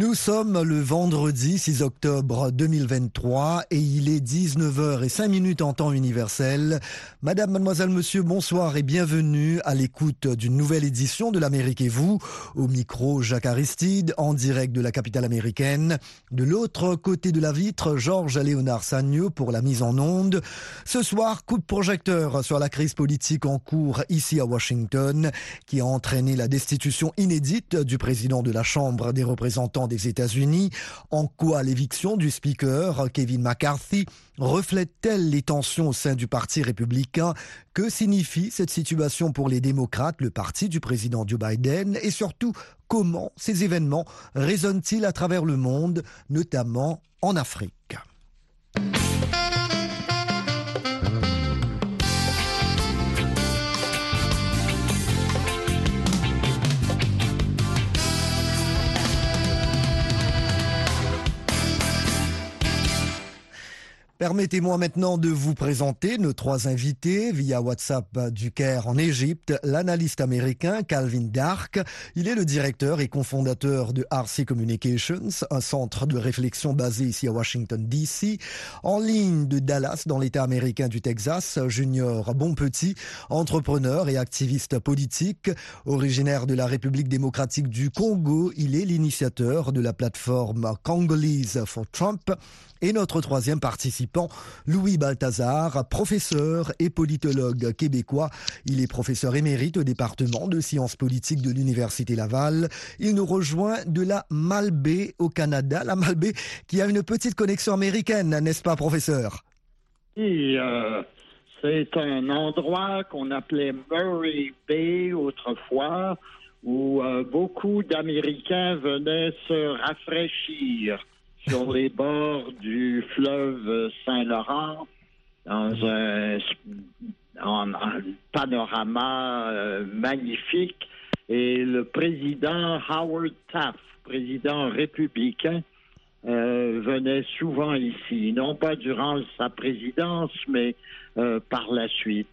Nous sommes le vendredi 6 octobre 2023 et il est 19h et 5 minutes en temps universel. Madame, mademoiselle, monsieur, bonsoir et bienvenue à l'écoute d'une nouvelle édition de l'Amérique et vous. Au micro, Jacques Aristide, en direct de la capitale américaine. De l'autre côté de la vitre, Georges Léonard Sagneux pour la mise en onde. Ce soir, coup de projecteur sur la crise politique en cours ici à Washington qui a entraîné la destitution inédite du président de la Chambre des représentants des États-Unis, en quoi l'éviction du speaker Kevin McCarthy reflète-t-elle les tensions au sein du Parti républicain? Que signifie cette situation pour les démocrates, le parti du président Joe Biden? Et surtout, comment ces événements résonnent-ils à travers le monde, notamment en Afrique? Permettez-moi maintenant de vous présenter nos trois invités via WhatsApp du Caire en Égypte, l'analyste américain Calvin Dark. Il est le directeur et cofondateur de RC Communications, un centre de réflexion basé ici à Washington DC. En ligne de Dallas, dans l'État américain du Texas, Junior Bonpetit, entrepreneur et activiste politique, originaire de la République démocratique du Congo. Il est l'initiateur de la plateforme Congolese for Trump. Et notre troisième participant, Louis Balthazar, professeur et politologue québécois. Il est professeur émérite au département de sciences politiques de l'Université Laval. Il nous rejoint de la Malbaie au Canada. La Malbaie qui a une petite connexion américaine, n'est-ce pas, professeur? Oui, euh, c'est un endroit qu'on appelait Murray Bay autrefois, où euh, beaucoup d'Américains venaient se rafraîchir sur les bords du fleuve Saint-Laurent, dans un, en- panorama euh, magnifique. Et le président Howard Taft, président républicain, euh, venait souvent ici, non pas durant sa présidence, mais euh, par la suite.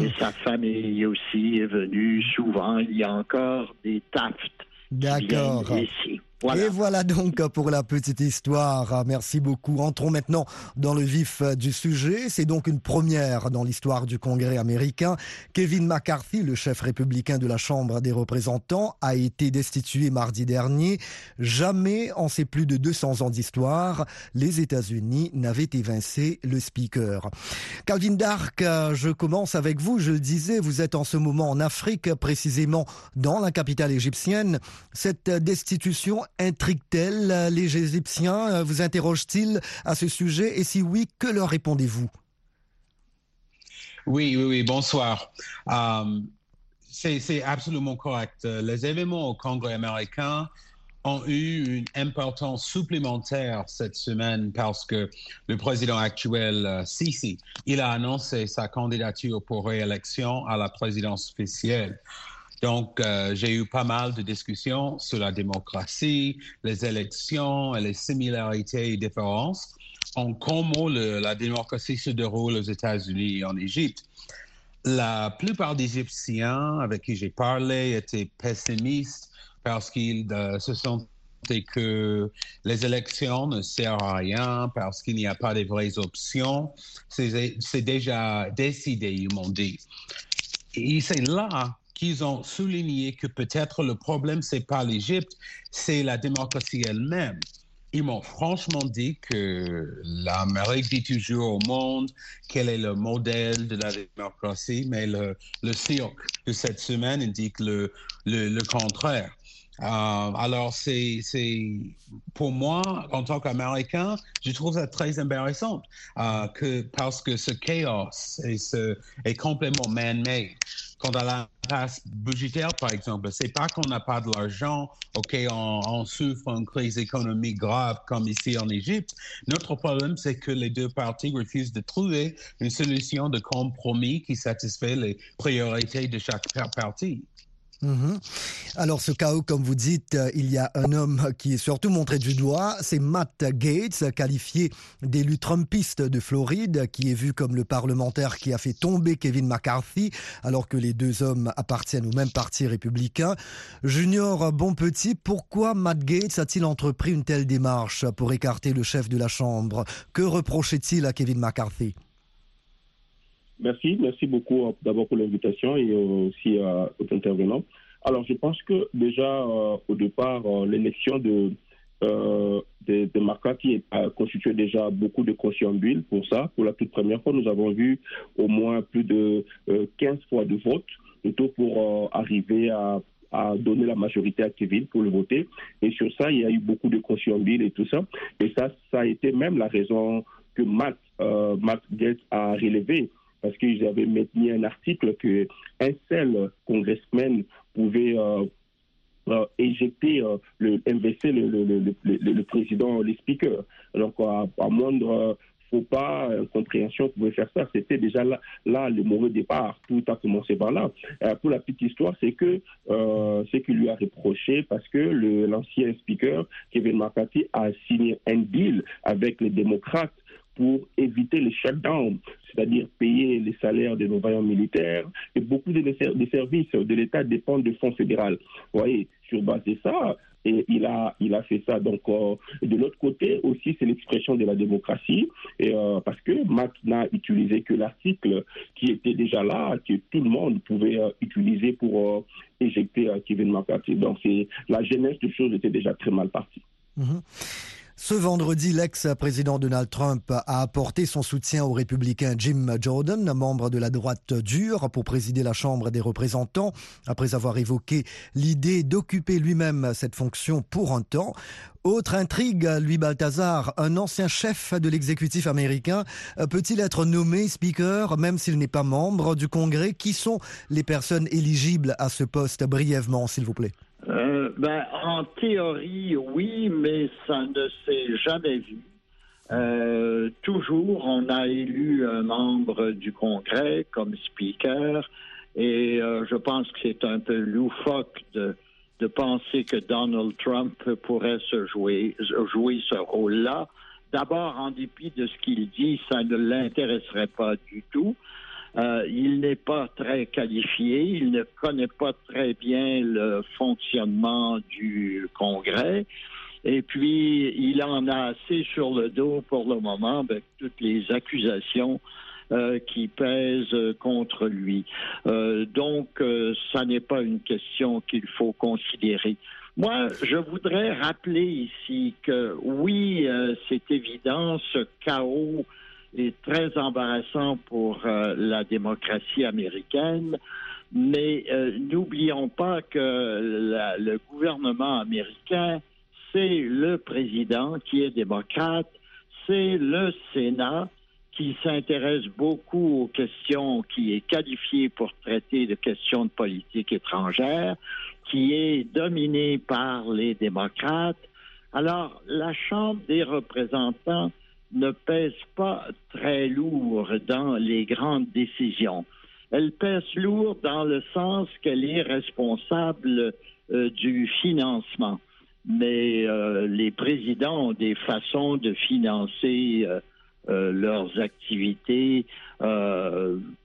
Et sa famille aussi est venue souvent. Il y a encore des Taft qui viennent ici. Voilà. Et voilà donc pour la petite histoire. Merci beaucoup. Entrons maintenant dans le vif du sujet. C'est donc une première dans l'histoire du Congrès américain. Kevin McCarthy, le chef républicain de la Chambre des représentants, a été destitué mardi dernier. Jamais en ces plus de 200 ans d'histoire, les États-Unis n'avaient évincé le speaker. Calvin Dark, je commence avec vous. Je le disais, vous êtes en ce moment en Afrique, précisément dans la capitale égyptienne. Cette destitution intrigue-t-elle euh, les Égyptiens Euh, Vous interroge-t-il à ce sujet? Et si oui, que leur répondez-vous? Oui, oui, oui, bonsoir. Euh, c'est absolument correct. Les événements au Congrès américain ont eu une importance supplémentaire cette semaine parce que le président actuel, Sisi, il a annoncé sa candidature pour réélection à la présidence officielle. Donc, euh, j'ai eu pas mal de discussions sur la démocratie, les élections et les similarités et différences en comment la démocratie se déroule aux États-Unis et en Égypte. La plupart des Égyptiens avec qui j'ai parlé étaient pessimistes parce qu'ils euh, se sentaient que les élections ne servent à rien parce qu'il n'y a pas de vraies options. C'est déjà décidé, ils m'ont dit. Et c'est là qu'ils ont souligné que peut-être le problème, c'est pas l'Égypte, c'est la démocratie elle-même. Ils m'ont franchement dit que l'Amérique dit toujours au monde quel est le modèle de la démocratie, mais le, le cirque de cette semaine indique le, le, contraire. Euh, alors, c'est, pour moi, en tant qu'Américain, je trouve ça très embarrassant euh, que, parce que ce chaos est, est complètement man-made. Quant à la passe budgétaire, par exemple, c'est pas qu'on n'a pas de l'argent, OK, on, on souffre une crise économique grave comme ici en Égypte. Notre problème, c'est que les deux parties refusent de trouver une solution de compromis qui satisfait les priorités de chaque partie. Mhm. Alors ce chaos, comme vous dites, euh, il y a un homme qui est surtout montré du doigt, c'est Matt Gates, qualifié d'élu trumpiste de Floride, qui est vu comme le parlementaire qui a fait tomber Kevin McCarthy, alors que les deux hommes appartiennent au même parti républicain. Junior Bonpetit, pourquoi Matt Gates a-t-il entrepris une telle démarche pour écarter le chef de la Chambre? Que reprochait-il à Kevin McCarthy? Merci, merci beaucoup euh, d'abord pour l'invitation et aussi euh, aux intervenants. Alors, je pense que déjà, euh, au départ, l'élection de, de, de McCarthy a constitué déjà beaucoup de consciences pour ça. Pour la toute première fois, nous avons vu au moins plus de 15 fois de vote, plutôt pour arriver à à donner la majorité à Kevin pour le voter. Et sur ça, il y a eu beaucoup de conscience et tout ça. Et ça, ça a été même la raison que Matt, Matt Gates a relevé parce qu'ils avaient maintenu un article que un seul congressman pouvait euh, euh, éjecter euh, le MVC, le, le, le, le, président, les speakers. Donc, à, moindre faut pas compréhension pouvait faire ça. C'était déjà là, là le mauvais départ. Tout a commencé par là. pour la petite histoire, c'est que euh, ce qu'il lui a reproché parce que l'ancien speaker Kevin McCarthy a signé un deal avec les démocrates pour éviter le shutdown, c'est-à-dire payer les salaires des nos militaires. Et beaucoup de, services de l'État dépendent du fonds fédéral. Vous voyez, sur base de ça, et il a, il a fait ça. Donc, euh, de l'autre côté aussi, c'est l'expression de la démocratie, et, euh, parce que Matt n'a utilisé que l'article qui était déjà là, que tout le monde pouvait euh, utiliser pour éjecter Kevin McCarthy. Donc, la jeunesse des choses était déjà très mal partie. Mm-hmm. Ce vendredi, l'ex-président Donald Trump a apporté son soutien au républicain Jim Jordan, membre de la droite dure, pour présider la Chambre des représentants, après avoir évoqué l'idée d'occuper lui-même cette fonction pour un temps. Autre intrigue, Louis Balthazar, un ancien chef de l'exécutif américain, peut-il être nommé speaker même s'il n'est pas membre du Congrès? Qui sont les personnes éligibles à ce poste brièvement, s'il vous plaît? Euh, ben, en théorie, oui, mais ça ne s'est jamais vu. Euh, toujours, on a élu un membre du Congrès comme speaker, et euh, je pense que c'est un peu loufoque de, de penser que Donald Trump pourrait se jouer, jouer ce rôle-là. D'abord, en dépit de ce qu'il dit, ça ne l'intéresserait pas du tout. Euh, il n'est pas très qualifié, il ne connaît pas très bien le fonctionnement du Congrès. Et puis, il en a assez sur le dos pour le moment avec toutes les accusations euh, qui pèsent contre lui. Euh, donc, ça n'est pas une question qu'il faut considérer. Moi, je voudrais rappeler ici que oui, c'est évident, ce chaos est très embarrassant pour euh, la démocratie américaine. Mais euh, n'oublions pas que le gouvernement américain, c'est le président qui est démocrate, c'est le Sénat qui s'intéresse beaucoup aux questions, qui est qualifié pour traiter de questions de politique étrangère, qui est dominé par les démocrates. Alors, la Chambre des représentants ne pèse pas très lourd dans les grandes décisions. Elle pèse lourd dans le sens qu'elle est responsable euh, du financement. Mais euh, les présidents ont des façons de financer euh, leurs activités,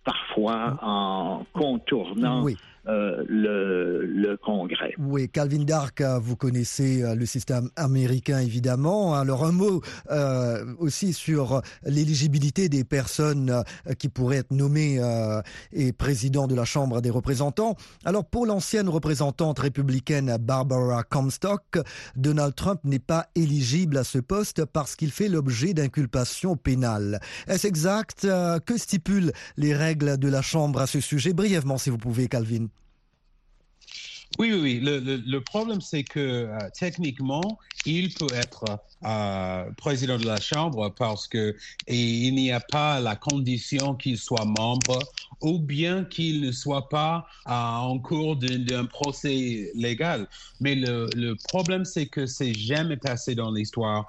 parfois en contournant euh, le, le, Congrès. Oui, Calvin Dark, euh, vous connaissez euh, le système américain évidemment. Alors un mot euh, aussi sur l'éligibilité des personnes qui pourraient être nommées euh, et président de la Chambre des représentants. Alors pour l'ancienne représentante républicaine Barbara Comstock, Donald Trump n'est pas éligible à ce poste parce qu'il fait l'objet d'inculpations pénales. Est-ce exact Que stipulent les règles de la Chambre à ce sujet? Brièvement, si vous pouvez, Calvin. Oui, oui, oui. Le, le, problème, c'est que euh, techniquement, il peut être euh, président de la Chambre parce que et il n'y a pas la condition qu'il soit membre ou bien qu'il ne soit pas euh, en cours d'un procès légal. Mais le, le problème, c'est que c'est jamais passé dans l'histoire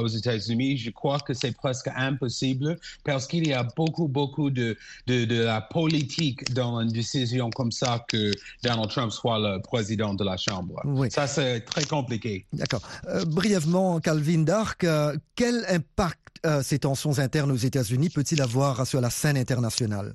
aux États-Unis. Je crois que c'est presque impossible parce qu'il y a beaucoup, beaucoup de, de, de la politique dans une décision comme ça que Donald Trump soit le président de la Chambre. Oui. Ça, c'est très compliqué. D'accord. Euh, brièvement, Calvin Dark, euh, quel impact euh, ces tensions internes aux États-Unis peut-il avoir sur la scène internationale?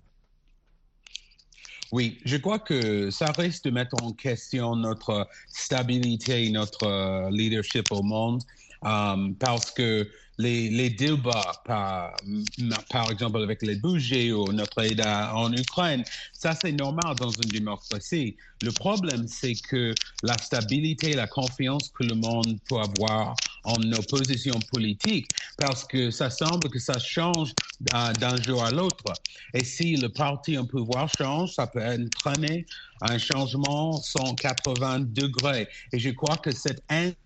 Oui, je crois que ça risque de mettre en question notre stabilité, notre euh, leadership au monde, euh, parce que les, débats, par, exemple avec les budgets ou notre aide en Ukraine, ça c'est normal dans une démocratie. Le problème, c'est que la stabilité, la confiance que le monde peut avoir en nos positions politiques, parce que ça semble que ça change d'un jour à l'autre. Et si le parti en pouvoir change, ça peut entraîner un changement 180 degrés. Et je crois que cette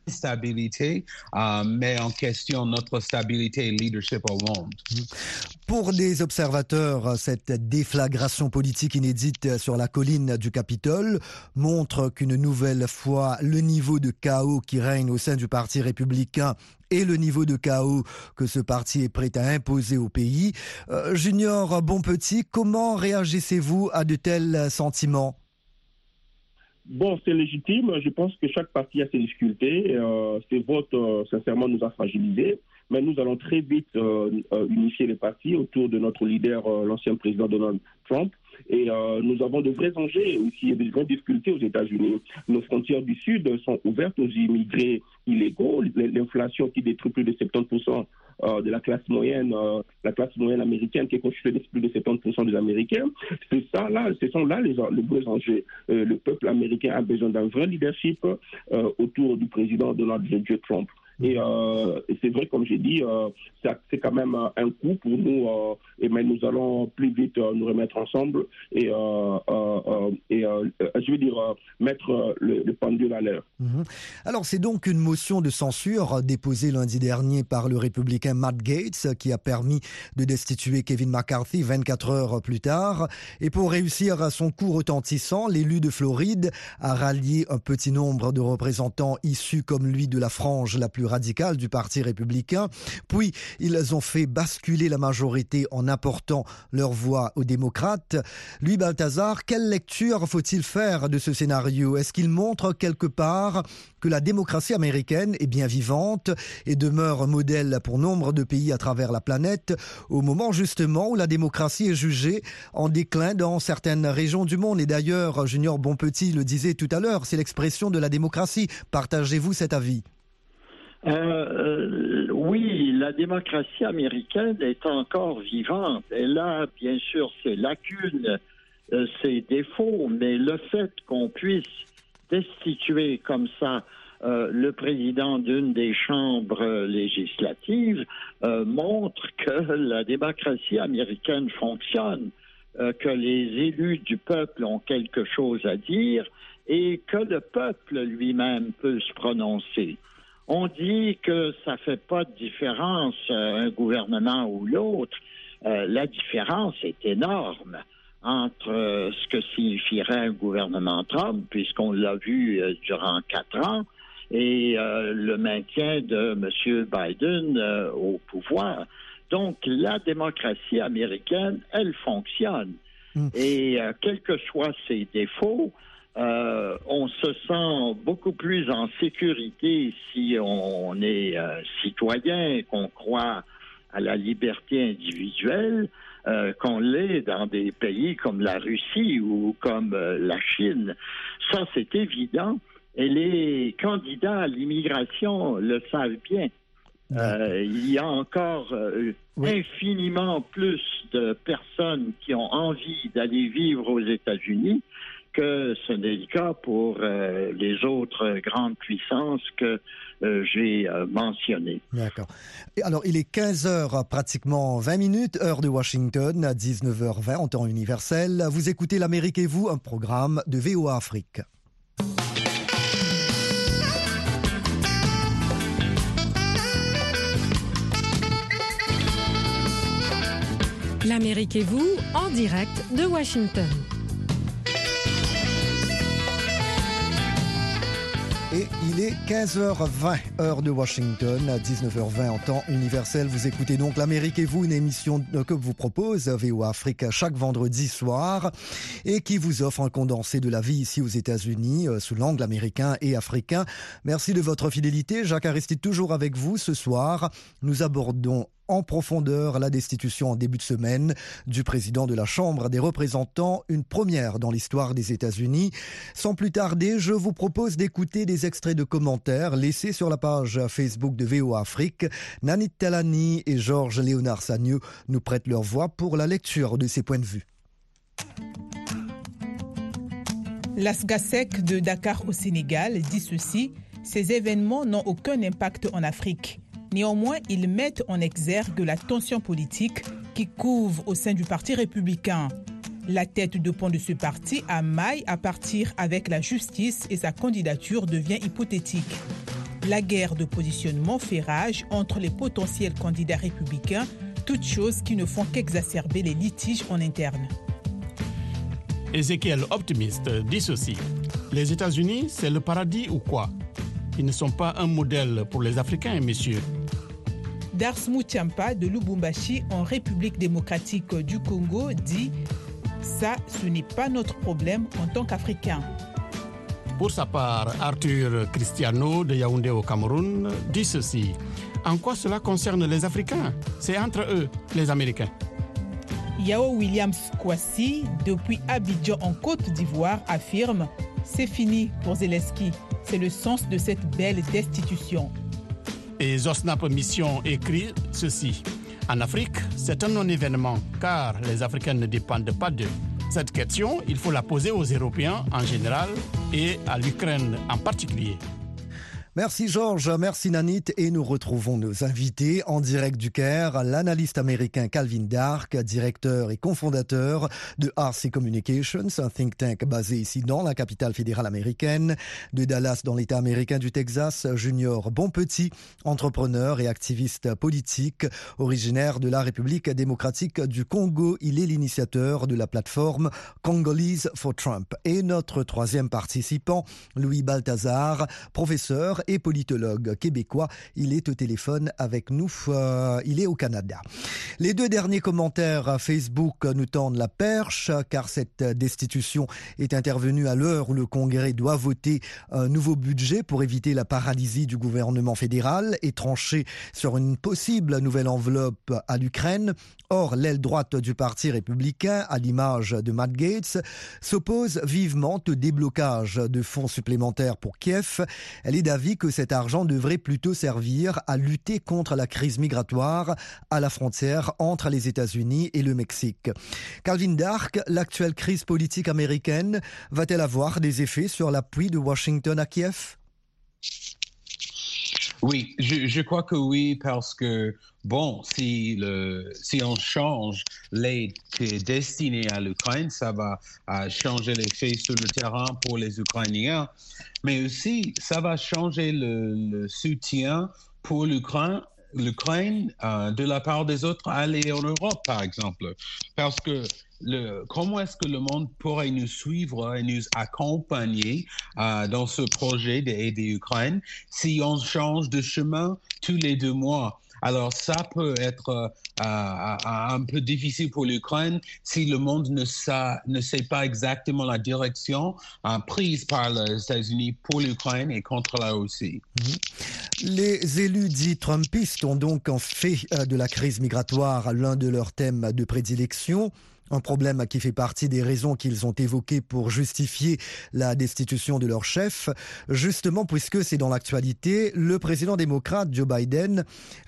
instabilité euh, met en question notre stabilité et leadership au monde. Pour des observateurs, cette déflagration politique inédite sur la colline du Capitole montre qu'une nouvelle fois le niveau de chaos qui règne au sein du Parti républicain et le niveau de chaos que ce parti est prêt à imposer au pays. Euh, Junior Bonpetit, comment réagissez-vous à de tels sentiments? Bon, c'est légitime. Je pense que chaque parti a ses difficultés. Euh, ces votes, euh, sincèrement, nous a fragilisés. Mais nous allons très vite euh, euh, unifier les partis autour de notre leader, euh, l'ancien président Donald Trump. Et nous avons de vrais enjeux aussi, et de vraies difficultés aux États-Unis. Nos frontières du Sud sont ouvertes aux immigrés illégaux. L'inflation qui détruit plus de 70% euh, de la classe moyenne, euh, la classe moyenne américaine qui est constituée de plus de 70% des Américains. C'est ça là, ce sont là les, les vrais enjeux. Euh, le peuple américain a besoin d'un vrai leadership autour du président Donald J. Trump. Et, euh, et c'est vrai, comme j'ai dit, euh, c'est quand même euh, un coup pour nous, et, mais nous allons plus vite nous remettre ensemble et, je veux dire, mettre le, le pendule à l'heure. Mhm. Alors c'est donc une motion de censure déposée lundi dernier par le républicain Matt Gates qui a permis de destituer Kevin McCarthy 24 heures plus tard. Et pour réussir son coup retentissant, l'élu de Floride a rallié un petit nombre de représentants issus comme lui de la frange la plus radicale du Parti républicain. Puis ils ont fait basculer la majorité en apportant leur voix aux démocrates. Lui, Balthazar, quelle lecture faut-il faire de ce scénario? Est-ce qu'il montre quelque part que la démocratie américaine est bien vivante et demeure modèle pour nombre de pays à travers la planète au moment justement où la démocratie est jugée en déclin dans certaines régions du monde? Et d'ailleurs, Junior Bonpetit le disait tout à l'heure, c'est l'expression de la démocratie. Partagez-vous cet avis? Euh, euh, oui, la démocratie américaine est encore vivante. Elle a bien sûr ses lacunes, euh, ses défauts, mais le fait qu'on puisse destituer comme ça le président d'une des chambres législatives montre que la démocratie américaine fonctionne, que les élus du peuple ont quelque chose à dire et que le peuple lui-même peut se prononcer. On dit que ça fait pas de différence euh, un gouvernement ou l'autre. Euh, la différence est énorme entre euh, ce que signifierait un gouvernement Trump, puisqu'on l'a vu euh, durant quatre ans, et le maintien de M. Biden au pouvoir. Donc, la démocratie américaine, elle fonctionne. Mm. Et quels que soient ses défauts, euh, on se sent beaucoup plus en sécurité si on est euh, citoyen, qu'on croit à la liberté individuelle, euh, qu'on l'est dans des pays comme la Russie ou comme la Chine. Ça, c'est évident. Et les candidats à l'immigration le savent bien. Euh, il y a encore euh, Oui. infiniment plus de personnes qui ont envie d'aller vivre aux États-Unis que ce n'est le cas pour euh, les autres grandes puissances que euh, j'ai euh, mentionnées. D'accord. Alors, il est 15h pratiquement 20 minutes, heure de Washington, à 19h20 en temps universel. Vous écoutez L'Amérique et vous, un programme de VOA Afrique. L'Amérique et vous, en direct de Washington. Il est 15h20, heure de Washington, à 19h20 en temps universel. Vous écoutez donc l'Amérique et vous, une émission que vous propose VOA Afrique chaque vendredi soir et qui vous offre un condensé de la vie ici aux États-Unis euh, sous l'angle américain et africain. Merci de votre fidélité. Jacques Aristide toujours avec vous ce soir. Nous abordons en profondeur la destitution en début de semaine du président de la Chambre des représentants, une première dans l'histoire des États-Unis. Sans plus tarder, je vous propose d'écouter des extraits de commentaires laissés sur la page Facebook de VO Afrique. Nanit Talani et Georges Léonard Sagneux nous prêtent leur voix pour la lecture de ces points de vue. L'Asgasec de Dakar au Sénégal dit ceci Ces événements n'ont aucun impact en Afrique. Néanmoins, ils mettent en exergue la tension politique qui couvre au sein du Parti républicain. La tête de pont de ce parti a maille à partir avec la justice et sa candidature devient hypothétique. La guerre de positionnement fait rage entre les potentiels candidats républicains, toutes choses qui ne font qu'exacerber les litiges en interne. Ézéchiel Optimiste dit ceci. Les États-Unis, c'est le paradis ou quoi? Ils ne sont pas un modèle pour les Africains, messieurs. Dars Moutiampa de Lubumbashi en République démocratique du Congo dit Ça, ce n'est pas notre problème en tant qu'Africains. Pour sa part, Arthur Cristiano de Yaoundé au Cameroun dit ceci. En quoi cela concerne les Africains? C'est entre eux, les Américains. Yao Williams Kwasi, depuis Abidjan en Côte d'Ivoire, affirme C'est fini pour Zelensky. C'est le sens de cette belle destitution. Et Zosnap Mission écrit ceci. En Afrique, c'est un non-événement car les Africains ne dépendent pas d'eux. Cette question, il faut la poser aux Européens en général et à l'Ukraine en particulier. Merci Georges, merci Nanit et nous retrouvons nos invités en direct du Caire, l'analyste américain Calvin Dark, directeur et cofondateur de RC Communications, un think tank basé ici dans la capitale fédérale américaine, de Dallas dans l'état américain du Texas, Junior Bonpetit, entrepreneur et activiste politique, originaire de la République démocratique du Congo. Il est l'initiateur de la plateforme Congolese for Trump. Et notre troisième participant, Louis Balthazar, professeur et politologue québécois. Il est au téléphone avec nous. Euh, il est au Canada. Les deux derniers commentaires à Facebook nous tendent la perche car cette destitution est intervenue à l'heure où le Congrès doit voter un nouveau budget pour éviter la paralysie du gouvernement fédéral et trancher sur une possible nouvelle enveloppe à l'Ukraine. Or, l'aile droite du Parti républicain, à l'image de Matt Gates, s'oppose vivement au déblocage de fonds supplémentaires pour Kiev. Elle est d'avis que cet argent devrait plutôt servir à lutter contre la crise migratoire à la frontière entre les États-Unis et le Mexique. Calvin Dark, l'actuelle crise politique américaine va-t-elle avoir des effets sur l'appui de Washington à Kiev? Oui, je, crois que oui, parce que, bon, si, on change l'aide qui est destinée à l'Ukraine, ça va uh, changer les faits sur le terrain pour les Ukrainiens, mais aussi ça va changer le, soutien pour l'Ukraine euh, de la part des autres alliés en Europe, par exemple. Parce que comment est-ce que le monde pourrait nous suivre et nous accompagner euh, dans ce projet d'aider l'Ukraine si on change de chemin tous les deux mois? Alors, ça peut être euh, un peu difficile pour l'Ukraine si le monde ne, sa, ne, sait pas exactement la direction euh, prise par les États-Unis pour l'Ukraine et contre la Russie. Les élus dits trumpistes ont donc en fait de la crise migratoire l'un de leurs thèmes de prédilection. Un problème qui fait partie des raisons qu'ils ont évoquées pour justifier la destitution de leur chef, justement puisque c'est dans l'actualité, le président démocrate Joe Biden,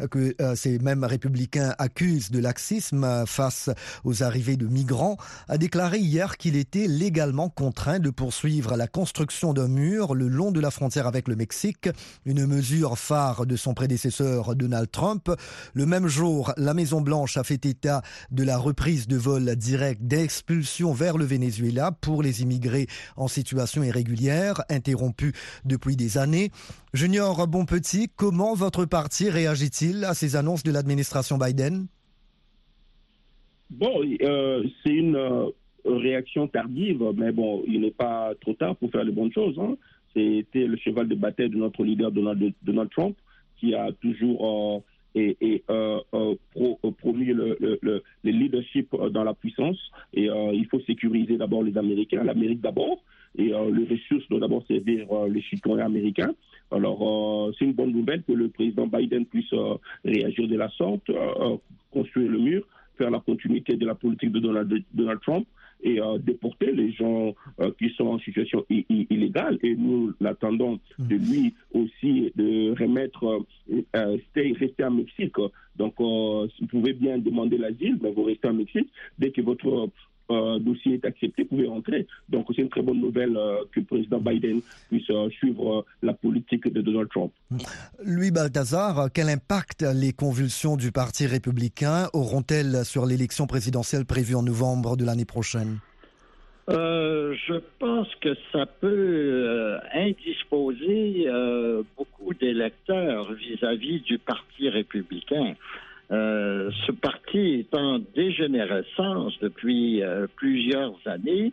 que euh, ces mêmes républicains accusent de laxisme face aux arrivées de migrants, a déclaré hier qu'il était légalement contraint de poursuivre la construction d'un mur le long de la frontière avec le Mexique, une mesure phare de son prédécesseur Donald Trump. Le même jour, la Maison-Blanche a fait état de la reprise de vol direct d'expulsion vers le Venezuela pour les immigrés en situation irrégulière, interrompus depuis des années. Junior Bonpetit, comment votre parti réagit-il à ces annonces de l'administration Biden? Bon, euh, c'est une euh, réaction tardive, mais bon, il n'est pas trop tard pour faire les bonnes choses. Hein. C'était le cheval de bataille de notre leader Donald, Donald Trump, qui a toujours euh, et, et euh, euh, euh, promu le, le, le, le, leadership dans la puissance. Et il faut sécuriser d'abord les Américains, l'Amérique d'abord. Et les ressources doivent d'abord servir les citoyens américains. Alors, c'est une bonne nouvelle que le président Biden puisse réagir de la sorte, construire le mur, faire la continuité de la politique de Donald Trump et euh, déporter les gens euh, qui sont en situation illégale. Et nous l'attendons de lui aussi de remettre, euh, rester à Mexique. Donc, vous pouvez bien demander l'asile, mais vous restez à Mexique. Dès que votre euh, dossier est accepté, vous pouvez rentrer. Donc c'est une très bonne nouvelle euh, que le président Biden puisse euh, suivre la politique de Donald Trump. Louis Balthazar, quel impact les convulsions du Parti républicain auront-elles sur l'élection présidentielle prévue en novembre de l'année prochaine? Euh, je pense que ça peut euh, indisposer euh, beaucoup d'électeurs vis-à-vis du Parti républicain. Euh, ce parti est en dégénérescence depuis euh, plusieurs années.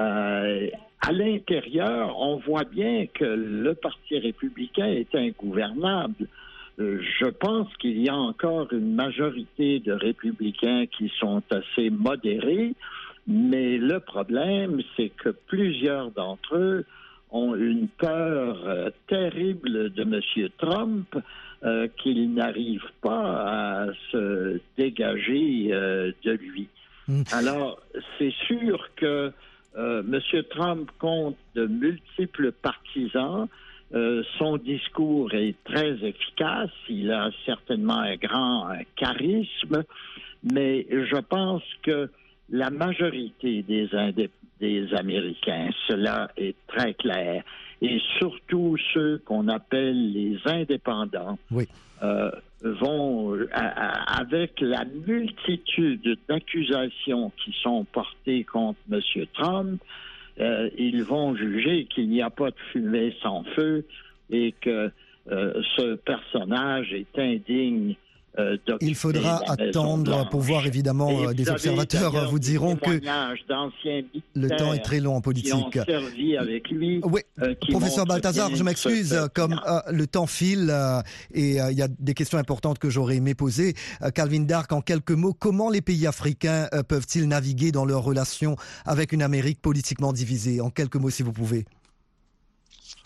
Euh, à l'intérieur, on voit bien que le Parti républicain est ingouvernable. Je pense qu'il y a encore une majorité de républicains qui sont assez modérés, mais le problème, c'est que plusieurs d'entre eux ont une peur terrible de M. Trump euh, qu'il n'arrive pas à se dégager euh, de lui. Mm. Alors, c'est sûr que euh, M. Trump compte de multiples partisans. Son discours est très efficace. Il a certainement un grand charisme, mais je pense que la majorité des, des Américains, cela est très clair, et surtout ceux qu'on appelle les indépendants, euh, vont, euh, avec la multitude d'accusations qui sont portées contre M. Trump, euh, ils vont juger qu'il n'y a pas de fumée sans feu et que ce personnage est indigne il faudra attendre pour voir évidemment euh, des observateurs vous diront que le temps est très long en politique. avec lui, oui, euh, professeur Balthazar, je m'excuse, comme le temps file et il y a des questions importantes que j'aurais aimé poser. Calvin Dark, en quelques mots, comment les pays africains peuvent-ils naviguer dans leurs relations avec une Amérique politiquement divisée? En quelques mots, si vous pouvez.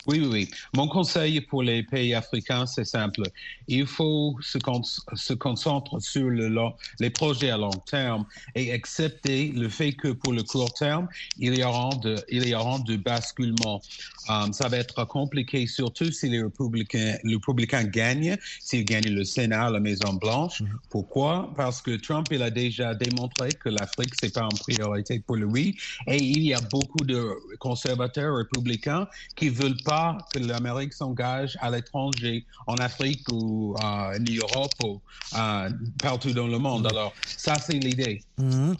Oui, oui, oui. Mon conseil pour les pays africains, c'est simple. Il faut se, con se concentrer sur le long, les projets à long terme et accepter le fait que pour le court terme, il y aura de, il y aura de basculement. Um, ça va être compliqué, surtout si les républicains, les républicains gagnent, s'ils gagnent le Sénat, la Maison Blanche. Mm -hmm. Pourquoi? Parce que Trump, il a déjà démontré que l'Afrique, c'est pas une priorité pour lui. Et il y a beaucoup de conservateurs républicains qui veulent pas que l'Amérique s'engage à l'étranger, en Afrique ou euh, en Europe ou euh, partout dans le monde. Alors, ça, c'est l'idée. Mmh.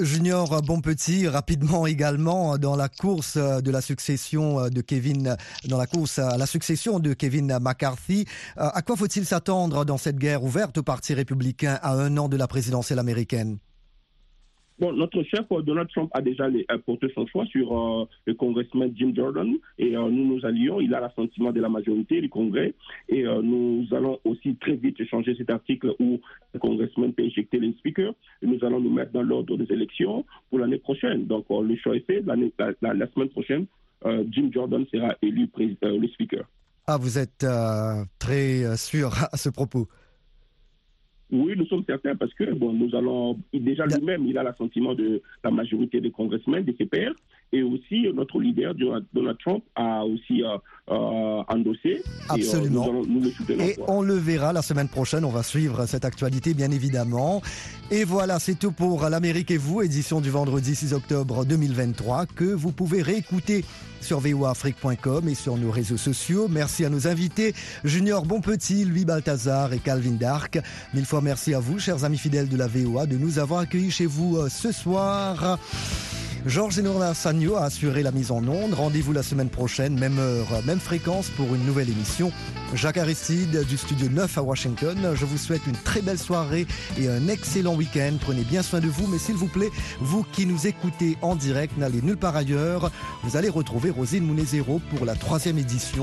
Junior Bonpetit, rapidement également, dans la course de la succession de Kevin, dans la course à la succession de Kevin McCarthy, à quoi faut-il s'attendre dans cette guerre ouverte au Parti républicain à un an de la présidentielle américaine? Bon, notre chef Donald Trump a déjà les, porté son choix sur euh, le congressman Jim Jordan et euh, nous nous allions. Il a l'assentiment de la majorité du Congrès et euh, nous allons aussi très vite changer cet article où le congressman peut éjecter les speakers et nous allons nous mettre dans l'ordre des élections pour l'année prochaine. Donc le choix est fait. La, la, la semaine prochaine, Jim Jordan sera élu le speaker. Ah, vous êtes très sûr à ce propos. Oui, nous sommes certains parce que bon, nous allons déjà lui-même, il a l'assentiment de la majorité des congressmen, de ses pairs, et aussi notre leader Donald Trump a aussi euh, euh, endossé. Absolument. Et, euh, nous allons, nous le soutenons, et on le verra la semaine prochaine. On va suivre cette actualité, bien évidemment. Et voilà, c'est tout pour l'Amérique et vous, édition du vendredi 6 octobre 2023, que vous pouvez réécouter sur voafrique.com et sur nos réseaux sociaux. Merci à nos invités, Junior Bonpetit, Louis Balthazar et Calvin Dark. Mille fois merci à vous, chers amis fidèles de la VOA, de nous avoir accueillis chez vous ce soir. Georges Norna Sagno a assuré la mise en onde. Rendez-vous la semaine prochaine, même heure, même fréquence pour une nouvelle émission. Jacques Aristide du studio 9 à Washington. Je vous souhaite une très belle soirée et un excellent week-end. Prenez bien soin de vous, mais s'il vous plaît, vous qui nous écoutez en direct, n'allez nulle part ailleurs. Vous allez retrouver Rosine Mounezero pour la troisième édition